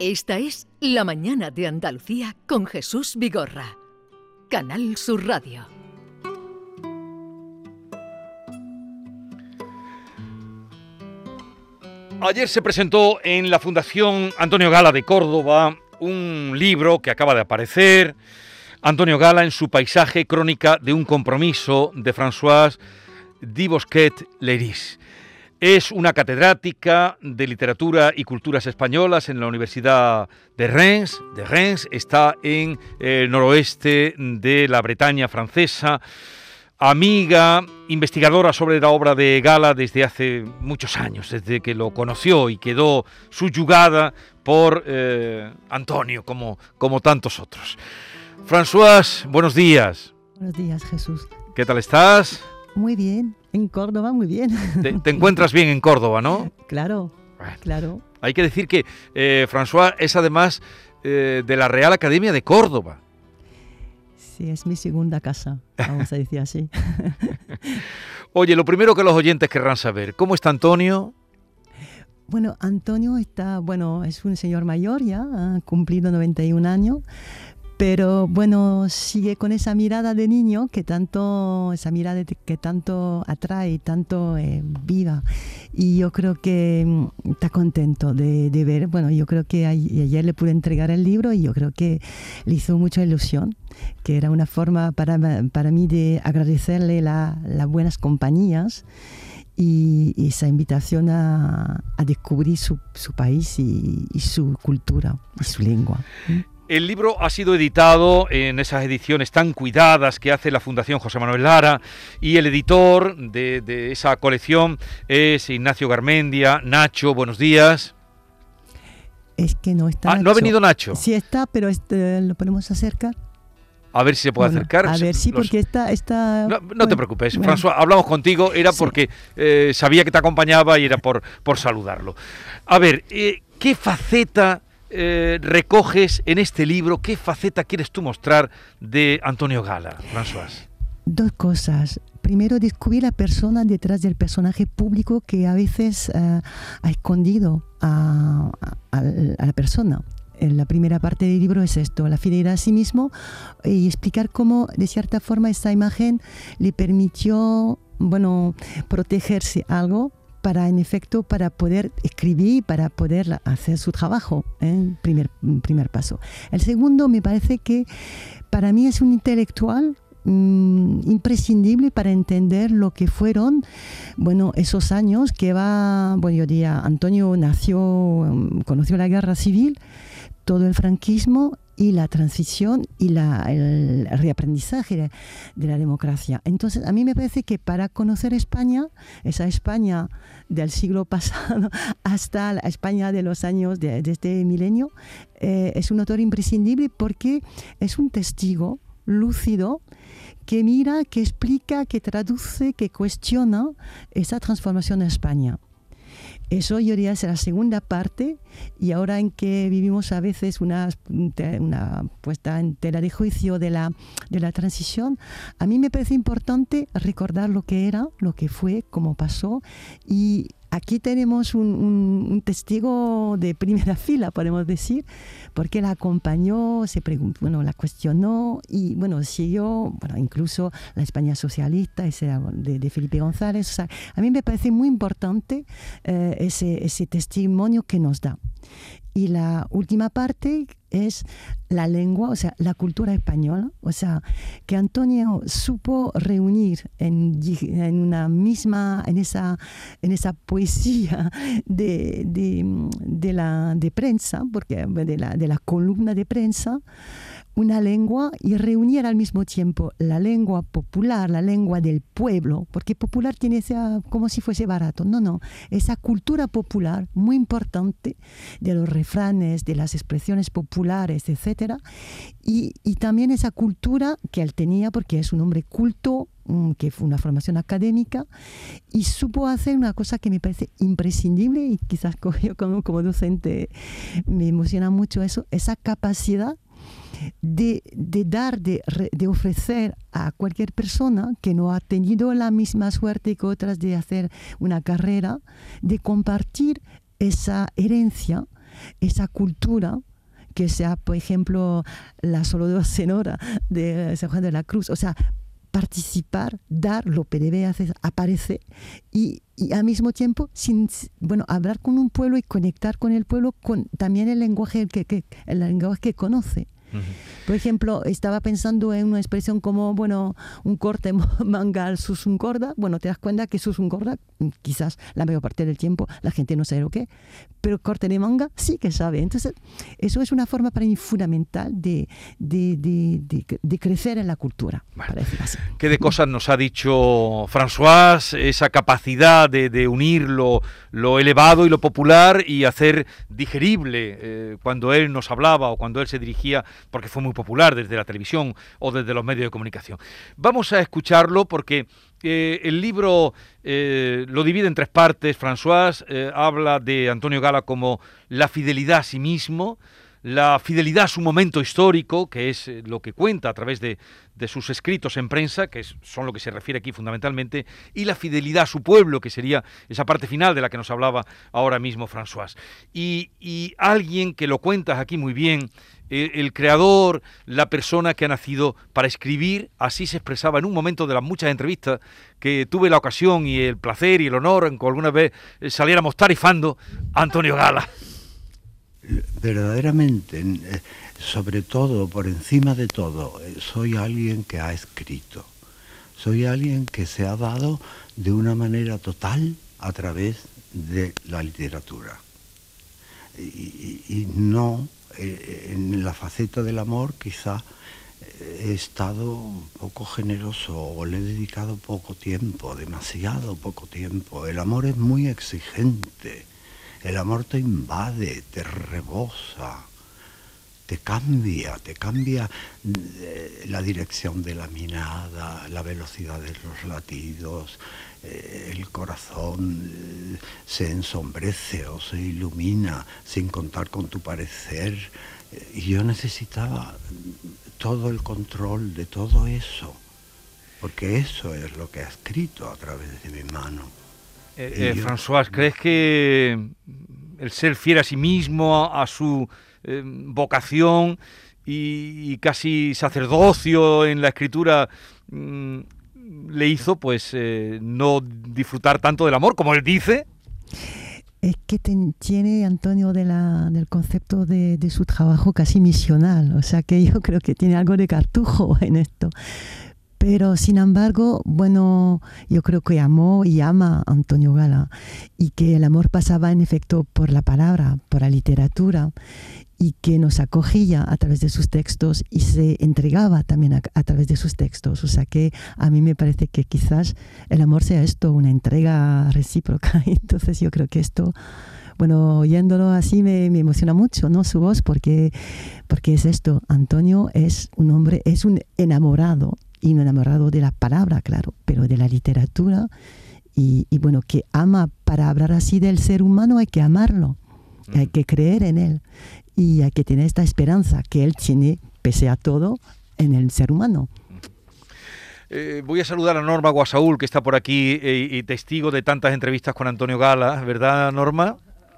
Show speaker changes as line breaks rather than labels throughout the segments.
Esta es La Mañana de Andalucía con Jesús Vigorra. Canal Sur Radio.
Ayer se presentó en la Fundación Antonio Gala de Córdoba un libro que acaba de aparecer, Antonio Gala en su paisaje, crónica de un compromiso de François Dibosquet Leiris. Es una catedrática de literatura y culturas españolas en la Universidad de Reims. De Reims está en el noroeste de la Bretaña francesa. Amiga, investigadora sobre la obra de Gala desde hace muchos años, desde que lo conoció y quedó subyugada por eh, Antonio, como, como tantos otros. François, buenos días.
Buenos días, Jesús.
¿Qué tal estás?
Muy bien, en Córdoba muy bien.
Te, encuentras bien en Córdoba, ¿no?
Claro, claro.
Hay que decir que eh, François es además eh, de la Real Academia de Córdoba.
Sí, es mi segunda casa, vamos a decir así.
Oye, lo primero que los oyentes querrán saber, ¿cómo está Antonio?
Bueno, Antonio está, bueno, es un señor mayor ya, ha cumplido 91 años, pero bueno, sigue con esa mirada de niño que tanto, esa mirada que tanto atrae, tanto eh, viva. Y yo creo que mm, está contento de, ver, bueno, yo creo que ayer le pude entregar el libro y yo creo que le hizo mucha ilusión, que era una forma para, para mí de agradecerle las buenas compañías. Y, esa invitación a, descubrir su, país y, y, su cultura y su lengua.
El libro ha sido editado en esas ediciones tan cuidadas que hace la Fundación José Manuel Lara y el editor de, esa colección es Ignacio Garmendia. Nacho, buenos días.
Es que no está.
Ah, ¿no ha venido Nacho?
Sí está, pero este, lo podemos acercar.
A ver si se puede acercar.
A ver, sí, porque está... está
no, te preocupes, François, hablamos contigo, era porque eh, sabía que te acompañaba y era por, por saludarlo. A ver, eh, ¿qué faceta eh, recoges en este libro? ¿Qué faceta quieres tú mostrar de Antonio Gala, François?
Dos cosas. Primero, descubrir la persona detrás del personaje público que a veces eh, ha escondido a, la persona. En la primera parte del libro es esto, la fidelidad a sí mismo y explicar cómo, de cierta forma, esta imagen le permitió, bueno, protegerse algo para, en efecto, para poder escribir, para poder hacer su trabajo, ¿eh? primer, primer paso. El segundo, me parece que para mí es un intelectual mm, imprescindible para entender lo que fueron, bueno, esos años que va, bueno, yo diría, Antonio nació, mm, conoció la guerra civil, todo el franquismo y la transición y la, el reaprendizaje de, la democracia. Entonces, a mí me parece que para conocer España, esa España del siglo pasado hasta la España de los años de, este milenio, eh, es un autor imprescindible porque es un testigo lúcido que mira, que explica, que traduce, que cuestiona esa transformación en España. Eso yo diría es la segunda parte y ahora en que vivimos a veces una, una puesta en tela de juicio de la, de la transición, a mí me parece importante recordar lo que era, lo que fue, cómo pasó y Aquí tenemos un, testigo de primera fila, podemos decir, porque la acompañó, se preguntó, bueno, la cuestionó y bueno, siguió, bueno, incluso la España socialista, de, de Felipe González. a mí me parece muy importante eh, ese testimonio que nos da. Y la última parte es la lengua, o sea, la cultura española, o sea, que Antonio supo reunir en, en una misma, en esa, en esa poesía de, de, de la de prensa, porque de la, de la columna de prensa, una lengua y reunir al mismo tiempo la lengua popular, la lengua del pueblo, porque popular tiene esa, como si fuese barato, no, no, esa cultura popular muy importante de los refranes, de las expresiones populares, etc. Y, y también esa cultura que él tenía, porque es un hombre culto, mm, que fue una formación académica, y supo hacer una cosa que me parece imprescindible y quizás yo como, como docente me emociona mucho eso, esa capacidad de, dar, de, ofrecer a cualquier persona que no ha tenido la misma suerte que otras de hacer una carrera, de compartir esa herencia esa cultura que sea, por ejemplo, la solo Senora de San Juan de la Cruz. O sea, participar, dar lo que debe hacer, aparece y, y, al mismo tiempo sin, bueno, hablar con un pueblo y conectar con el pueblo con también el lenguaje que, que el lenguaje que conoce. Por ejemplo, estaba pensando en una expresión como, bueno, un corte manga al gorda. Bueno, te das cuenta que gorda, quizás la mayor parte del tiempo la gente no sabe lo que, pero corte de manga sí que sabe. Entonces, eso es una forma para mí fundamental de, de, de, de crecer en la cultura.
¿Qué de cosas nos ha dicho François? Esa capacidad de, unir lo, lo, elevado y lo popular y hacer digerible eh, cuando él nos hablaba o cuando él se dirigía porque fue muy popular desde la televisión o desde los medios de comunicación. Vamos a escucharlo porque eh, el libro eh, lo divide en tres partes. François eh, habla de Antonio Gala como la fidelidad a sí mismo, la fidelidad a su momento histórico, que es lo que cuenta a través de, sus escritos en prensa, que son lo que se refiere aquí fundamentalmente, y la fidelidad a su pueblo, que sería esa parte final de la que nos hablaba ahora mismo François. Y alguien que lo cuentas aquí muy bien, el creador, la persona que ha nacido para escribir, así se expresaba en un momento de las muchas entrevistas que tuve la ocasión y el placer y el honor en que alguna vez eh, saliéramos tarifando Antonio Gala.
Verdaderamente, eh, sobre todo, por encima de todo, eh, soy alguien que ha escrito. Soy alguien que se ha dado de una manera total a través de la literatura. y no en la faceta del amor quizá eh, he estado poco generoso o le he dedicado poco tiempo, demasiado poco tiempo. El amor es muy exigente, el amor te invade, te rebosa, te cambia, te cambia eh, la dirección de la mirada, la velocidad de los latidos, eh, el corazón eh, se ensombrece o se ilumina sin contar con tu parecer. Y yo necesitaba todo el control de todo eso, porque eso es lo que ha escrito a través de mi mano.
François, ¿crees que el ser fiel a sí mismo, a, su vocación y, casi sacerdocio en la escritura, mm, le hizo pues eh, no disfrutar tanto del amor como él dice.
Es que tiene Antonio de la, del concepto de, de, su trabajo casi misional, o sea que yo creo que tiene algo de cartujo en esto. Pero sin embargo, bueno, yo creo que amó y ama a Antonio Gala y que el amor pasaba en efecto por la palabra, por la literatura y que nos acogía a través de sus textos y se entregaba también a, través de sus textos. O sea que a mí me parece que quizás el amor sea esto, una entrega recíproca. Entonces yo creo que esto, bueno, oyéndolo así me, me, emociona mucho, ¿no? Su voz, porque, porque es esto, Antonio es un hombre, es un enamorado, y un enamorado de la palabra, claro, pero de la literatura. Y, y bueno, que ama, para hablar así del ser humano hay que amarlo, hay que creer en él y hay que tener esta esperanza que Él tiene, pese a todo, en el ser humano.
Eh, voy a saludar a Norma Guasaúl, que está por aquí eh, y testigo de tantas entrevistas con Antonio Gala, ¿verdad, Norma?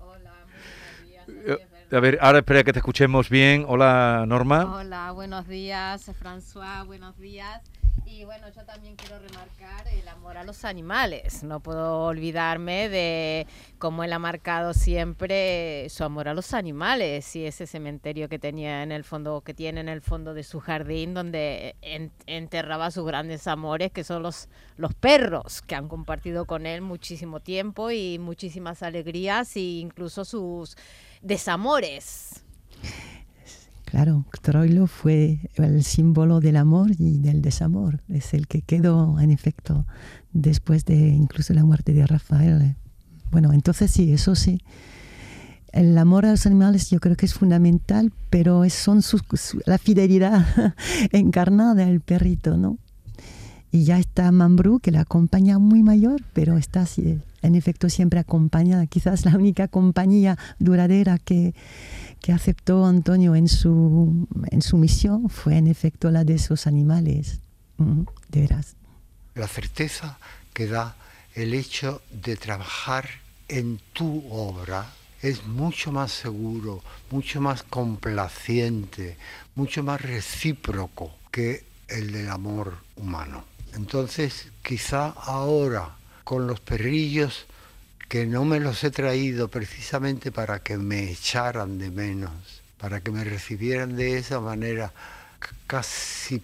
Hola, buenos días. A ver, ahora espera que te escuchemos bien. Hola, Norma.
Hola, buenos días, François, buenos días. Y bueno, yo también quiero remarcar el amor a los animales. No puedo olvidarme de cómo él ha marcado siempre su amor a los animales y ese cementerio que tenía en el fondo, que tiene en el fondo de su jardín, donde enterraba sus grandes amores, que son los, los perros, que han compartido con él muchísimo tiempo y muchísimas alegrías e incluso sus desamores.
Claro, Troilo fue el símbolo del amor y del desamor. Es el que quedó, en efecto, después de incluso la muerte de Rafael. Bueno, entonces sí, eso sí. El amor a los animales yo creo que es fundamental, pero es, son la fidelidad encarnada del perrito, ¿no? Y ya está Mambrú, que la acompaña muy mayor, pero está en efecto siempre acompañada. Quizás la única compañía duradera que, que aceptó Antonio en su, en su misión fue en efecto la de esos animales, de veras.
La certeza que da el hecho de trabajar en tu obra, es mucho más seguro, mucho más complaciente, mucho más recíproco que el del amor humano. Entonces, quizá ahora, con los perrillos, que no me los he traído precisamente para que me echaran de menos, para que me recibieran de esa manera casi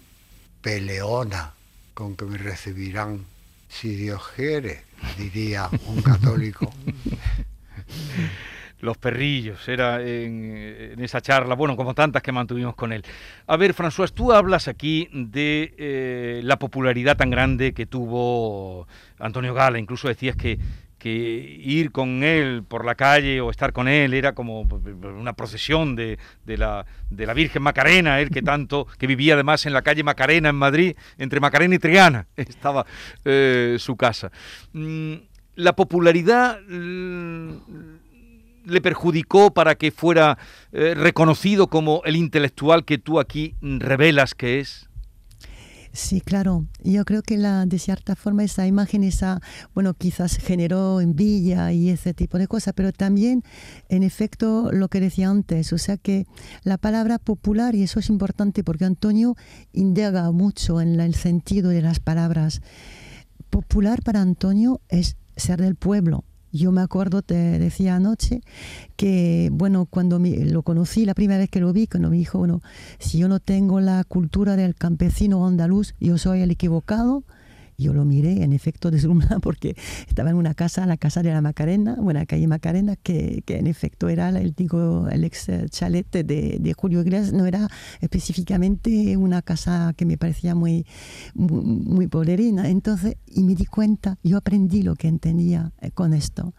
peleona con que me recibirán, si Dios quiere, diría un católico.
Los perrillos, era en, esa charla, bueno, como tantas que mantuvimos con él. A ver, François, tú hablas aquí de eh, la popularidad tan grande que tuvo Antonio Gala, incluso decías que, que ir con él por la calle o estar con él era como una procesión de, la, de la Virgen Macarena, él que tanto, que vivía además en la calle Macarena en Madrid, entre Macarena y Triana, estaba eh, su casa. Mm, la popularidad le perjudicó para que fuera eh, reconocido como el intelectual que tú aquí revelas que es.
Sí, claro. Yo creo que la, de cierta forma esa imagen, esa, bueno, quizás generó envidia y ese tipo de cosas, pero también, en efecto, lo que decía antes, o sea que la palabra popular, y eso es importante porque Antonio indaga mucho en el sentido de las palabras. Popular para Antonio es ser del pueblo, yo me acuerdo, te decía anoche, que bueno, cuando lo conocí, la primera vez que lo vi, cuando me dijo, bueno, si yo no tengo la cultura del campesino andaluz, yo soy el equivocado, yo lo miré, en efecto, deslumbrado, porque estaba en una casa, la casa de la Macarena, buena calle Macarena, que, que en efecto era el, digo, el ex chalet de, de, Julio Iglesias, no era específicamente una casa que me parecía muy, muy, muy poderina. Entonces, y me di cuenta, yo aprendí lo que entendía eh, con esto.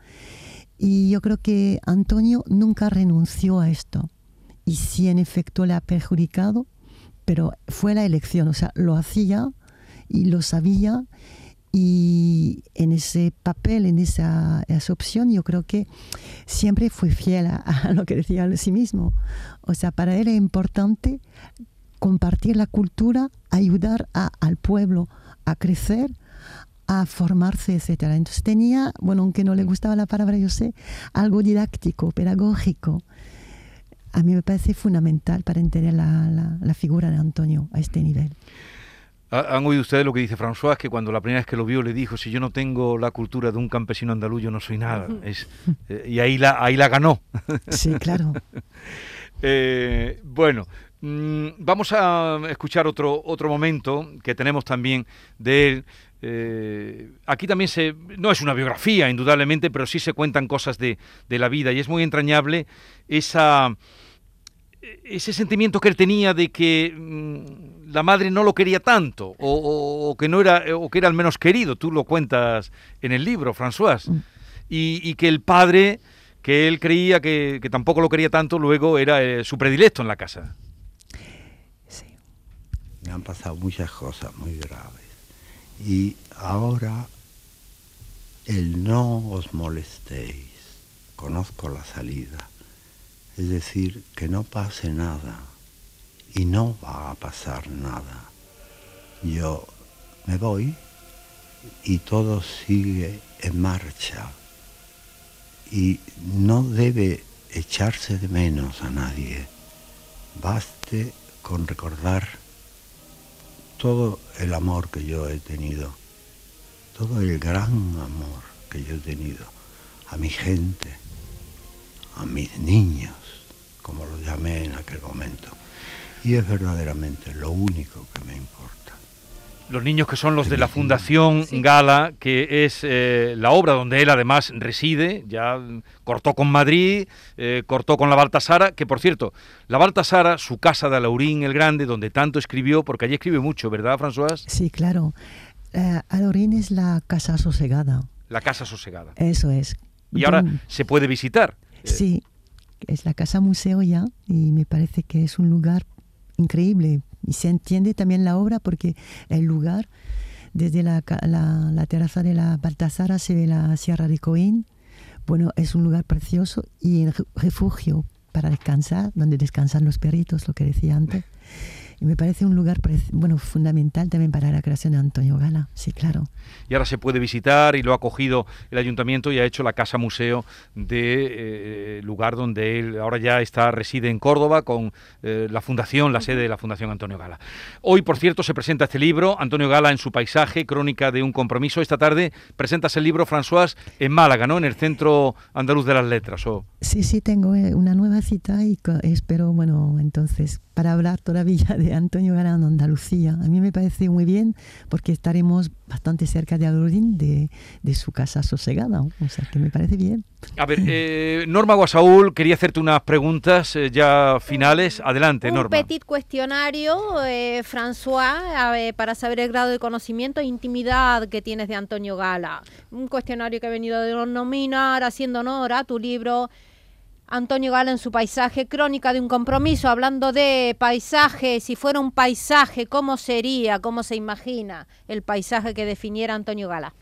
Y yo creo que Antonio nunca renunció a esto. Y sí, en efecto, le ha perjudicado, pero fue la elección, o sea, lo hacía y lo sabía y en ese papel, en esa, esa, opción, yo creo que siempre fue fiel a, lo que decía a sí mismo. O sea, para él es importante compartir la cultura, ayudar a, al pueblo a crecer, a formarse, etc. Entonces tenía, bueno, aunque no le gustaba la palabra, yo sé, algo didáctico, pedagógico. A mí me parece fundamental para entender la, la, la figura de Antonio a este nivel.
Han oído ustedes lo que dice François, que cuando la primera vez que lo vio le dijo, si yo no tengo la cultura de un campesino andaluz, yo no soy nada. Es, eh, y ahí la, ahí la ganó.
Sí, claro.
eh, bueno, mmm, vamos a escuchar otro, otro momento que tenemos también de él. Eh, aquí también se, no es una biografía, indudablemente, pero sí se cuentan cosas de, de la vida y es muy entrañable esa ese sentimiento que él tenía de que mm, la madre no lo quería tanto o, que no era o que era al menos querido tú lo cuentas en el libro François. Mm. y, que el padre que él creía que, tampoco lo quería tanto luego era eh, su predilecto en la casa.
Sí. me han pasado muchas cosas muy graves. Y ahora el no os molestéis. Conozco la salida. Es decir, que no pase nada y no va a pasar nada. Yo me voy y todo sigue en marcha y no debe echarse de menos a nadie. Baste con recordar todo el amor que yo he tenido, todo el gran amor que yo he tenido a mi gente, a mis niños, como lo llamé en aquel momento. Y es verdaderamente lo único que me importa.
Los niños que son los de la Fundación Gala, que es eh, la obra donde él además reside, ya cortó con Madrid, eh, cortó con la Baltasara, que por cierto, la Baltasara, su casa de Alaurín el Grande, donde tanto escribió, porque allí escribe mucho, ¿verdad, François?
Sí, claro. Eh, Alaurín es la casa sosegada.
La casa sosegada.
Eso es.
Y ahora se puede visitar.
Sí, es la casa museo ya y me parece que es un lugar increíble. Y se entiende también la obra porque el lugar desde la, la, terraza de la Baltasara se ve la Sierra de Coín. Bueno es un lugar precioso y refugio para descansar donde descansan los perritos lo que decía antes Y me parece un lugar bueno, fundamental también para la creación de Antonio Gala, sí, claro.
Y ahora se puede visitar y lo ha acogido el ayuntamiento y ha hecho la casa museo de eh, lugar donde él ahora ya está reside en Córdoba con eh, la fundación, la sede de la Fundación Antonio Gala. Hoy, por cierto, se presenta este libro, Antonio Gala en su paisaje, crónica de un compromiso. Esta tarde presentas el libro, François, en Málaga, ¿no? En el Centro Andaluz de las Letras. ¿o?
Sí, sí, tengo eh, una nueva cita y espero, bueno, entonces, para hablar todavía de Antonio Galán, Andalucía. A mí me parece muy bien porque estaremos bastante cerca de Aludín, de, de, su casa sosegada. O sea, que me parece bien.
A ver, eh, Norma Guasaúl, quería hacerte unas preguntas eh, ya finales. Adelante,
Un
Norma.
Un petit cuestionario, François, para saber el grado de conocimiento e intimidad que tienes de Antonio Gala. Un cuestionario que he venido a denominar, haciendo honor a tu libro Antonio Gala en su paisaje, crónica de un compromiso, hablando de paisaje, si fuera un paisaje, ¿cómo sería? ¿Cómo se imagina el paisaje que definiera Antonio Gala?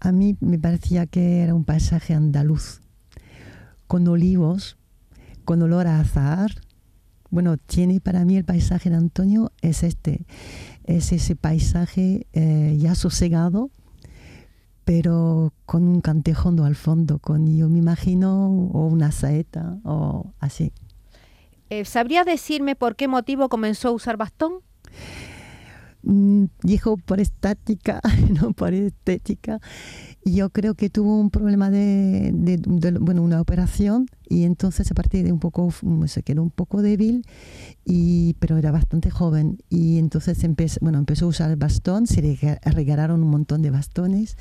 A mí me parecía que era un paisaje andaluz, con olivos, con olor a azahar. Bueno, tiene para mí el paisaje de Antonio es este, es ese paisaje eh, ya sosegado, pero con un cantejondo al fondo, con yo me imagino, o una saeta, o así.
Eh, ¿Sabría decirme por qué motivo comenzó a usar bastón?
Mm, dijo por estática, no por estética. Yo creo que tuvo un problema de, bueno, una operación y entonces a partir de un poco, se quedó un poco débil, y, pero era bastante joven y entonces empezó, bueno, empezó a usar el bastón, se le regalaron un montón de bastones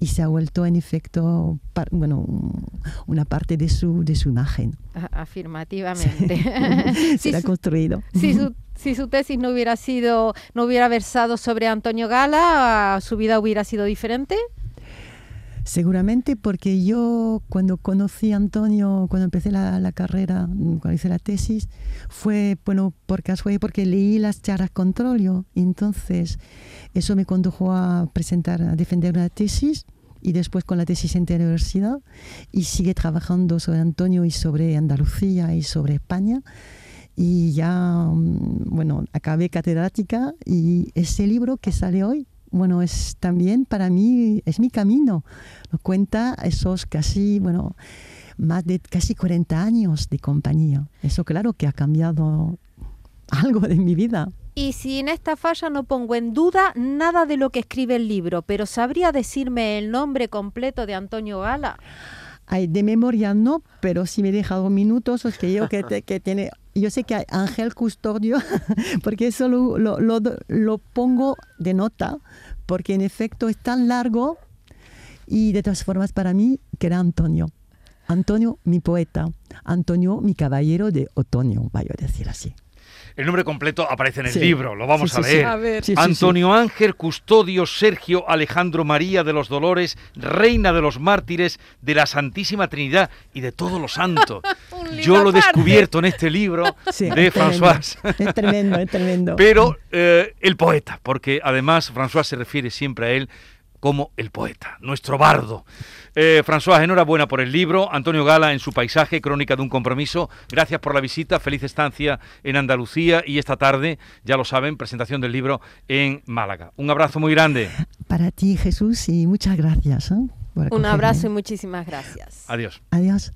y se ha vuelto en efecto, bueno, una parte de su, de su imagen.
Afirmativamente.
se ha construido.
Si su, si su tesis no hubiera sido, no hubiera versado sobre Antonio Gala, ¿su vida hubiera sido diferente?
Seguramente porque yo cuando conocí a Antonio, cuando empecé la, carrera, cuando hice la tesis, fue bueno por casualidad porque leí las charlas Controlio y entonces eso me condujo a presentar, a defender una tesis y después con la tesis en la universidad. Y sigue trabajando sobre Antonio y sobre Andalucía y sobre España. Y ya, mm, bueno, acabé catedrática y ese libro que sale hoy, bueno, es también para mí, es mi camino. Cuenta esos casi, bueno, más de casi 40 años de compañía. Eso claro que ha cambiado algo de mi vida.
Y si en esta falla no pongo en duda nada de lo que escribe el libro, pero ¿sabría decirme el nombre completo de Antonio Gala?
Ay, de memoria no, pero si me deja dos minutos, es que yo que, que tiene yo sé que hay Ángel Custodio, porque eso lo, lo, lo, pongo de nota, porque en efecto es tan largo y de todas formas para mí que era Antonio. Antonio, mi poeta. Antonio, mi caballero de otoño, vaya a decir así.
El nombre completo aparece en el libro, lo vamos a leer. Antonio Ángel Custodio Sergio Alejandro María de los Dolores, Reina de los Mártires, de la Santísima Trinidad y de todos los santos. Yo lo he descubierto en este libro de François.
Es tremendo, es tremendo.
Pero eh, el poeta, porque además François se refiere siempre a él como el poeta, nuestro bardo. Eh, François, enhorabuena por el libro. Antonio Gala en su paisaje, Crónica de un Compromiso. Gracias por la visita, feliz estancia en Andalucía y esta tarde, ya lo saben, presentación del libro en Málaga. Un abrazo muy grande.
Para ti, Jesús, y muchas gracias. ¿eh?
Un abrazo y muchísimas gracias.
Adiós.
Adiós.